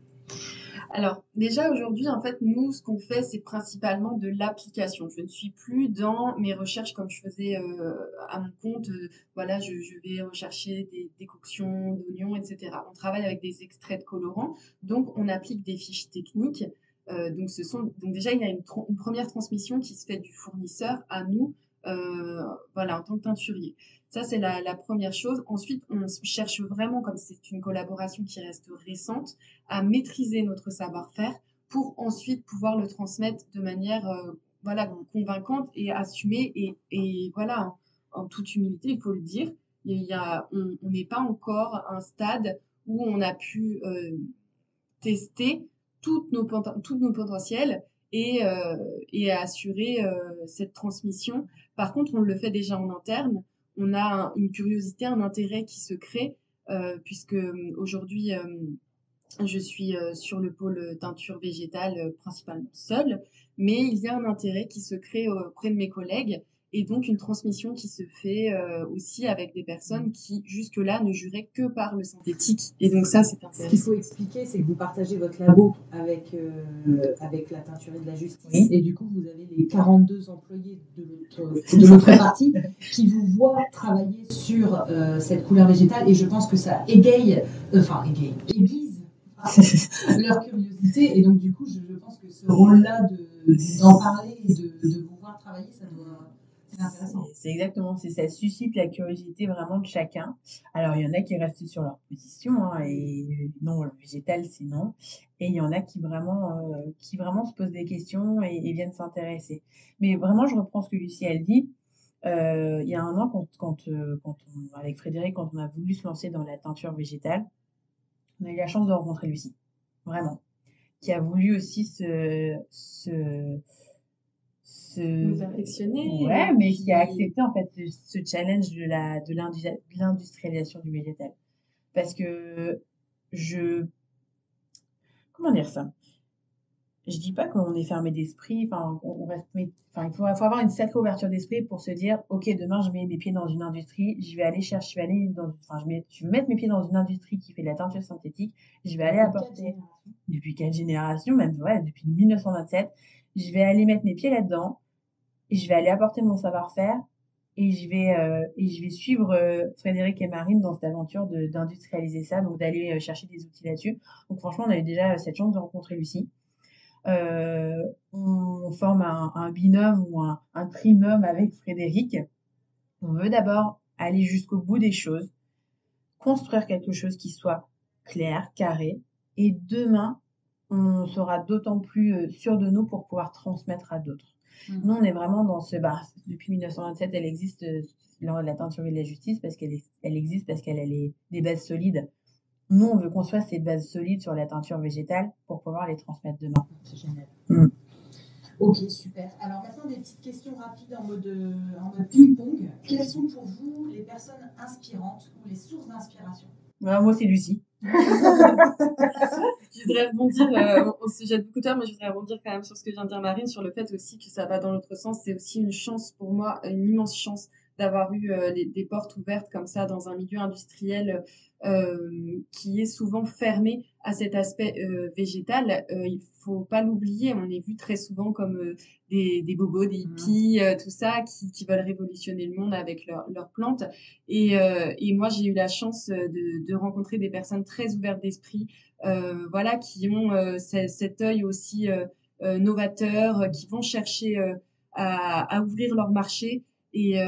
Alors déjà aujourd'hui en fait nous ce qu'on fait c'est principalement de l'application. Je ne suis plus dans mes recherches comme je faisais euh, à mon compte. Euh, voilà je, vais rechercher des décoctions d'oignons etc. On travaille avec des extraits de colorants donc on applique des fiches techniques. donc ce sont déjà il y a une, une, première transmission qui se fait du fournisseur à nous voilà en tant que teinturier. Ça, c'est la, première chose. Ensuite, on cherche vraiment, comme c'est une collaboration qui reste récente, à maîtriser notre savoir-faire pour ensuite pouvoir le transmettre de manière euh, voilà, convaincante et assumée. Et, voilà, en, toute humilité, il faut le dire, il y a, on n'est pas encore à un stade où on a pu euh, tester toutes nos, toutes nos potentiels et, euh, et assurer cette transmission. Par contre, on le fait déjà en interne on a une curiosité, un intérêt qui se crée, euh, puisque euh, aujourd'hui, euh, je suis sur le pôle teinture végétale principalement seule, mais il y a un intérêt qui se crée auprès de mes collègues et donc une transmission qui se fait euh, aussi avec des personnes qui jusque-là ne juraient que par le synthétique. Et donc ça, c'est intéressant. Ce qu'il faut expliquer, c'est que vous partagez votre labo avec, euh, avec la teinturerie de la justice. Et du coup, vous avez les 42 employés de l'autre partie qui vous voient travailler sur euh, cette couleur végétale. Et je pense que ça égaye, enfin égaye, aiguise leur curiosité. Et donc du coup, je, pense que ce rôle-là d'en parler et de, de vous voir travailler, ça doit c'est exactement, c'est ça suscite la curiosité vraiment de chacun. Alors il y en a qui restent sur leur position hein, et non le végétal c'est non, et il y en a qui vraiment euh, qui vraiment se posent des questions et, viennent s'intéresser. Mais vraiment je reprends ce que Lucie elle dit. Euh, il y a un an quand quand, euh, quand on, avec Frédéric quand on a voulu se lancer dans la teinture végétale, on a eu la chance de rencontrer Lucie, vraiment, qui a voulu aussi se se affectionner. Ouais, mais qui a accepté en fait ce challenge de la de l'industrialisation du végétal. Parce que je comment dire ça? Je dis pas qu'on est fermé d'esprit, enfin on reste enfin il faut, avoir une sacrée ouverture d'esprit pour se dire OK, demain je mets mes pieds dans une industrie, je vais aller chercher je vais aller dans enfin je, mets, je vais mettre mes pieds dans une industrie qui fait de la teinture synthétique, je vais aller apporter depuis quelle génération même ouais, depuis 1927 je vais aller mettre mes pieds là-dedans je vais aller apporter mon savoir-faire et je vais euh, et je vais suivre euh, Frédéric et Marine dans cette aventure d'industrialiser ça, donc d'aller euh, chercher des outils là-dessus. Donc franchement, on a eu déjà cette chance de rencontrer Lucie. on forme un, un, binôme ou un, un trinôme avec Frédéric. On veut d'abord aller jusqu'au bout des choses, construire quelque chose qui soit clair, carré, et demain, on sera d'autant plus sûr de nous pour pouvoir transmettre à d'autres. Mmh. Nous, on est vraiment dans ce. Bah, depuis 1927, elle existe, la teinturerie de la justice parce qu'elle elle existe, parce qu'elle a les, des bases solides. Nous, on veut construire ces bases solides sur la teinture végétale pour pouvoir les transmettre demain. C'est génial. Mm. Ok, super. Alors maintenant, des petites questions rapides en mode, euh, en mode ping-pong. Quelles sont pour vous les personnes inspirantes ou les sources d'inspiration? Ouais, moi, c'est Lucie. je voudrais rebondir, euh, jette beaucoup de mais je voudrais rebondir quand même sur ce que vient de dire Marine, sur le fait aussi que ça va dans l'autre sens. C'est aussi une chance pour moi, une immense chance d'avoir eu euh, des portes ouvertes comme ça dans un milieu industriel qui est souvent fermé à cet aspect euh, végétal. Euh, il faut pas l'oublier, on est vu très souvent comme euh, des, des, bobos, des mmh. hippies, tout ça, qui, qui, veulent révolutionner le monde avec leurs leur plantes. Et, et moi, j'ai eu la chance de, de, rencontrer des personnes très ouvertes d'esprit, voilà, qui ont cet œil aussi novateur, qui vont chercher à, à, ouvrir leur marché et,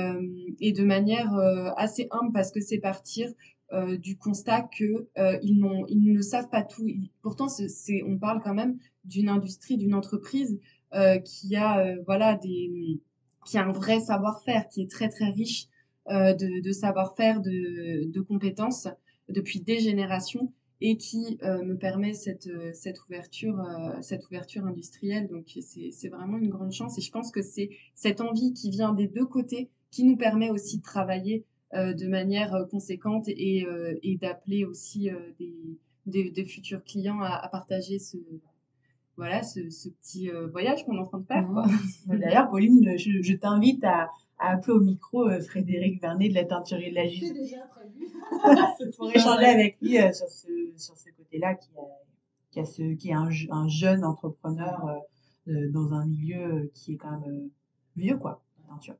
et de manière assez humble parce que c'est partir euh, du constat que euh, ils, ne savent pas tout. pourtant, c'est, on parle quand même d'une industrie, d'une entreprise euh, qui a euh, voilà des, qui a un vrai savoir-faire, qui est très très riche de, de savoir-faire, de, de compétences depuis des générations et qui me permet cette, cette ouverture, cette ouverture industrielle. Donc c'est, vraiment une grande chance et je pense que c'est cette envie qui vient des deux côtés qui nous permet aussi de travailler de manière euh, conséquente et, euh, et d'appeler aussi des, des, futurs clients à, à partager ce, voilà, ce, ce petit voyage qu'on est en train de faire. Mmh. D'ailleurs, Pauline, je, je t'invite à, à, appeler au micro Frédéric Vernet de la teinturerie de la Justice. C'est déjà prévu. pour échanger avec lui sur ce, sur ce côté-là, qui, qui, a ce, qui est un, un jeune entrepreneur dans un milieu qui est quand même vieux, quoi, la teinture.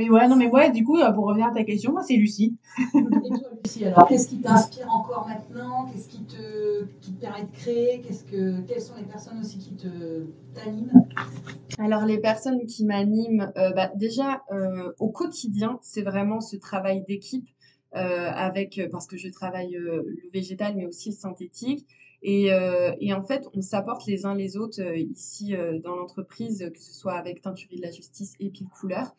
Mais ouais, non, mais ouais, du coup, euh, pour revenir à ta question, moi, c'est Lucie. Et toi, Lucie, alors, qu'est-ce qui t'inspire encore maintenant? Qu'est-ce qui te, qui te permet de créer? Qu'est-ce que, Quelles sont les personnes aussi qui te, t'animent? Alors, les personnes qui m'animent, euh, bah, déjà, euh, au quotidien, c'est vraiment ce travail d'équipe. Euh, avec parce que je travaille le végétal mais aussi le synthétique et, euh, et, en fait, on s'apporte les uns les autres euh, ici euh, dans l'entreprise, que ce soit avec Teinturie de la Justice et Pile Couleur.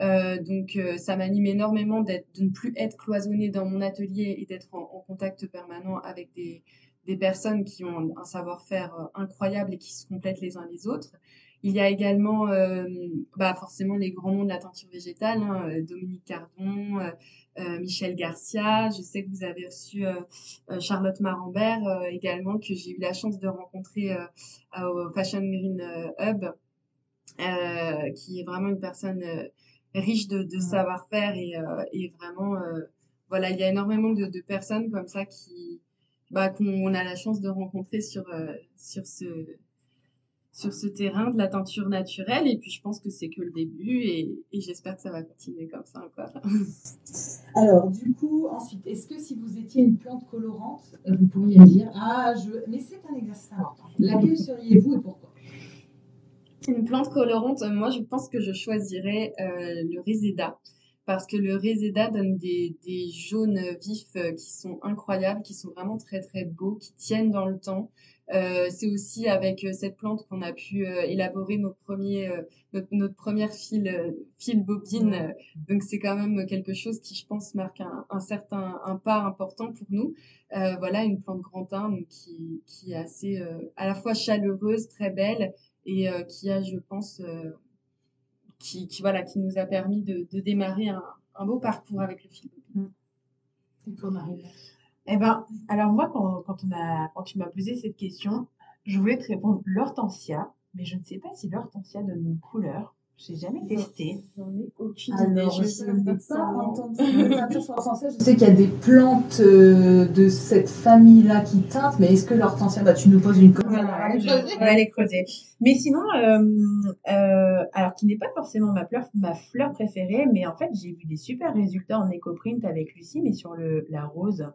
Euh, donc euh, ça m'anime énormément de ne plus être cloisonné dans mon atelier et d'être en, en contact permanent avec des, des, personnes qui ont un savoir-faire euh, incroyable et qui se complètent les uns les autres. Il y a également bah forcément les grands noms de la teinture végétale, hein, Dominique Cardon, Michel Garcia. Je sais que vous avez reçu Charlotte Marambert également, que j'ai eu la chance de rencontrer au Fashion Green Hub, qui est vraiment une personne riche de, de savoir-faire et, euh, et vraiment, euh, voilà, il y a énormément de, de personnes comme ça qui, bah, qu'on a la chance de rencontrer sur, euh, sur ce, sur ce terrain de la teinture naturelle. Et puis, je pense que c'est que le début et, et j'espère que ça va continuer comme ça encore. Alors, du coup, ensuite, est-ce que si vous étiez une plante colorante, vous pourriez me dire, ah, je, mais c'est un exercice important. Laquelle seriez-vous et pourquoi? Une plante colorante, moi je pense que je choisirais euh, le Reseda parce que le Reseda donne des, des jaunes vifs euh, qui sont incroyables, qui sont vraiment très très beaux, qui tiennent dans le temps. Euh, c'est aussi avec euh, cette plante qu'on a pu euh, élaborer nos premiers, notre, notre, première fil, fil bobine. Donc c'est quand même quelque chose qui, je pense, marque un, un certain un pas important pour nous. voilà, une plante grand donc qui, qui est assez à la fois chaleureuse, très belle et euh, qui a, je pense, euh, qui, qui, voilà, qui nous a permis de, de démarrer un, un, beau parcours avec le film. Marie Eh ben, alors moi, quand, quand, on a, quand tu m'as posé cette question, je voulais te répondre l'hortensia, mais je ne sais pas si l'hortensia donne une couleur. Je n'ai jamais testé. J'en ai aucune idée. Je ne sais pas entendre ça. Je sais qu'il y a des plantes euh, de cette famille-là qui teintent, mais est-ce que l'hortensia, bah, tu nous poses une colle voilà, On va les creuser. Mais sinon, euh, euh, alors qui n'est pas forcément ma fleur, ma fleur préférée, mais en fait, j'ai vu des super résultats en éco-print avec Lucie, mais sur le, la rose.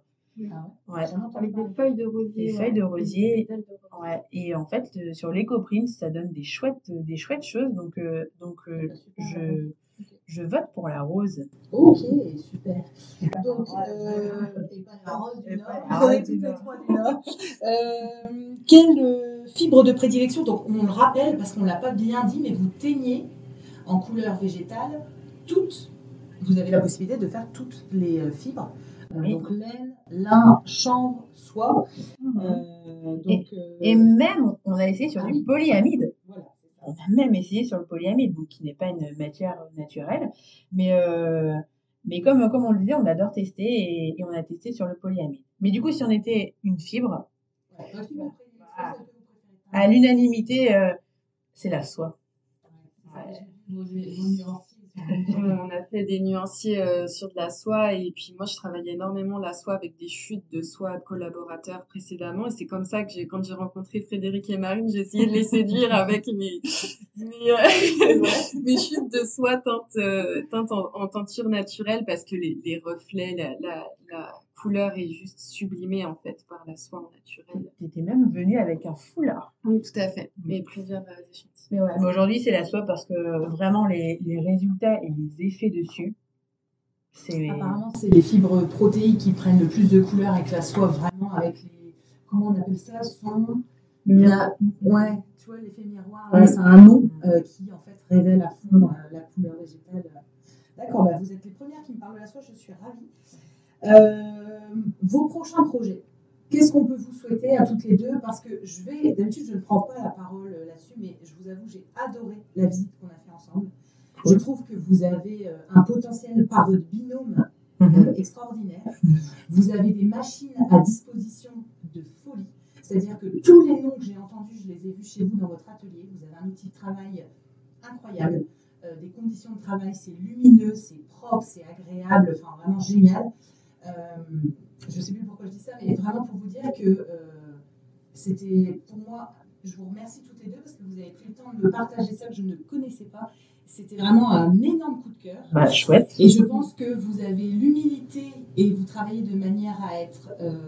Ah ouais. Avec des feuilles de rosier. Des feuilles de rosier. Ouais. Et en fait, euh, sur l'éco-print, ça donne des chouettes, euh, des chouettes choses. Donc, euh, donc euh, je, je vote pour la rose. Ok, super. Donc, la rose du Nord. Quelle fibre de prédilection? Donc, on le rappelle parce qu'on ne l'a pas bien dit, mais vous teignez en couleur végétale toutes vous avez la possibilité de faire toutes les fibres. Euh, Oui. Donc laine, lin, chanvre, soie. Euh, donc, euh, Et même, on a essayé sur Ah du oui. polyamide. voilà. On a même essayé sur le polyamide, donc qui n'est pas une matière naturelle. Mais, euh, mais comme, comme on le disait, on adore tester et, et on a testé sur le polyamide. Mais du coup, si on était une fibre, Ouais, Ah. préférez. à l'unanimité, euh, c'est la soie. Ouais, On a fait des nuanciers euh, sur de la soie et puis moi je travaillais énormément la soie avec des chutes de soie de collaborateurs précédemment et c'est comme ça que j'ai quand j'ai rencontré Frédéric et Marine j'ai essayé de les séduire avec mes mes, euh, chutes de soie teintes euh, teintes en, teinture naturelle parce que les, reflets la, la couleur est juste sublimée en fait par la soie en naturel. T'étais même venu avec un foulard. Oui tout à fait mais plusieurs euh, échantillons. Mais ouais, mais aujourd'hui, c'est la soie parce que vraiment, les, les résultats et les effets dessus, c'est. Apparemment, c'est les fibres protéiques qui prennent le plus de couleurs et que la soie vraiment avec les. Comment on appelle ça Son. Ouais, tu vois, l'effet miroir, Ouais. c'est un nom euh, qui en fait révèle à fond euh, la couleur végétale. D'accord, bah, vous êtes les premières qui me parlent de la soie, je suis ravie. Euh, vos prochains projets, qu'est-ce qu'on peut vous souhaiter à toutes les deux? Parce que je vais, d'habitude, je ne prends pas la parole euh, là-dessus, mais je vous avoue, j'ai adoré la visite qu'on a fait ensemble. Je trouve que vous avez euh, un potentiel par votre binôme Mhm. euh, extraordinaire. Vous avez des machines à disposition de folie. C'est-à-dire que tous les noms que j'ai entendus, je les ai vus chez vous dans votre atelier. Vous avez un outil de travail incroyable. Euh, des conditions de travail, c'est lumineux, c'est propre, c'est agréable, enfin vraiment génial. Euh, je ne sais plus pourquoi je dis ça, mais vraiment pour vous dire que euh, c'était pour moi, je vous remercie toutes les deux parce que vous avez pris le temps de partager ça que je ne connaissais pas. C'était vraiment un énorme coup de cœur. Bah, chouette. Et je pense que vous avez l'humilité et vous travaillez de manière à être, euh,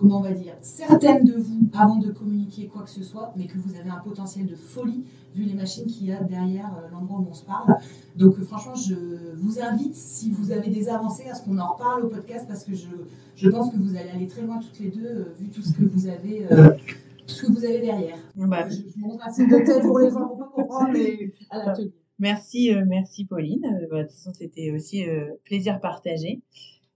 comment on va dire, certaine de vous avant de communiquer quoi que ce soit, mais que vous avez un potentiel de folie vu les machines qu'il y a derrière euh, l'endroit où on se parle. Donc euh, franchement, je vous invite, si vous avez des avancées, à ce qu'on en reparle au podcast parce que je, je pense que vous allez aller très loin toutes les deux euh, vu tout ce que vous avez. euh, ce que vous avez derrière. Bah, Je, je montre un signe de tête pour les gens pour pas comprendre, mais à. Merci, euh, merci Pauline. Bah, de toute façon, c'était aussi euh, plaisir partagé.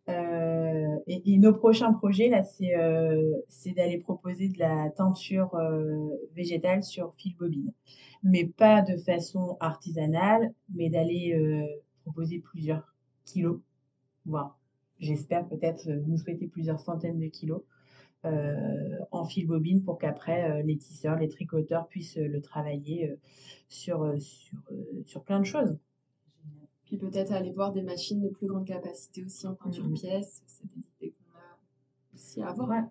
Euh, et, nos prochains projets, là, c'est euh, d'aller proposer de la teinture euh, végétale sur fil bobine. Mais pas de façon artisanale, mais d'aller proposer plusieurs kilos, voire, j'espère peut-être nous souhaiter plusieurs centaines de kilos en fil bobine pour qu'après les tisseurs, les tricoteurs puissent le travailler sur, sur, sur plein de choses. Puis peut-être aller voir des machines de plus grande capacité aussi en peinture Mhm. pièce. C'est des idées qu'on a aussi à avoir. Ouais.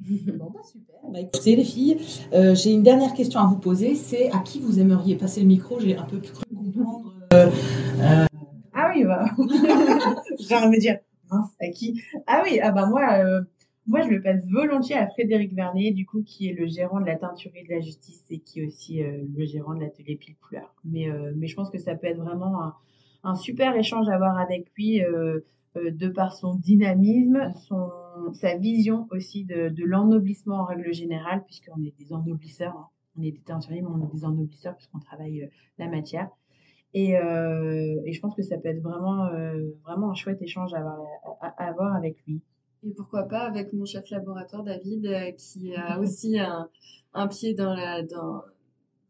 Bon, bah super. Bah, écoutez, les filles, euh, j'ai une dernière question à vous poser. C'est à qui vous aimeriez passer le micro? J'ai un peu cru comprendre. euh, Ah oui, bah. J'ai envie de me dire, mince, à qui? Ah oui, ah bah moi, euh, moi je le passe volontiers à Frédéric Vernet, du coup, qui est le gérant de la teinturerie de la justice et qui est aussi euh, le gérant de l'atelier pile couleur. Mais, euh, mais je pense que ça peut être vraiment un, un super échange à avoir avec lui, euh, euh, de par son dynamisme, son, sa vision aussi de, de l'ennoblissement en règle générale, puisqu'on est des ennoblisseurs, hein. on est des teinturiers, mais on est des ennoblisseurs puisqu'on travaille euh, la matière. Et, euh, et je pense que ça peut être vraiment, euh, vraiment un chouette échange à avoir, à, à avoir avec lui. Et pourquoi pas avec mon chef laboratoire David, qui a aussi un, un pied dans la, dans,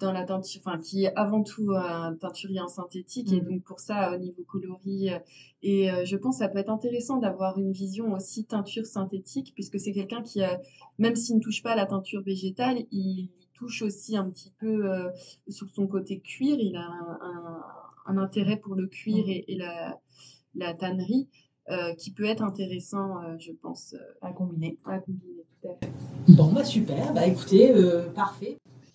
dans la teinture, enfin, qui est avant tout un teinturier en synthétique. Et Mhm. donc, pour ça, au niveau coloris, euh, et euh, je pense que ça peut être intéressant d'avoir une vision aussi teinture synthétique, puisque c'est quelqu'un qui, a, même s'il ne touche pas à la teinture végétale, il touche aussi un petit peu euh, sur son côté cuir. Il a un, un, un intérêt pour le cuir et, et la, la tannerie. euh, qui peut être intéressant, euh, je pense, euh, À combiner. à combiner tout à fait. Bon, bah super. Bah écoutez, euh, parfait.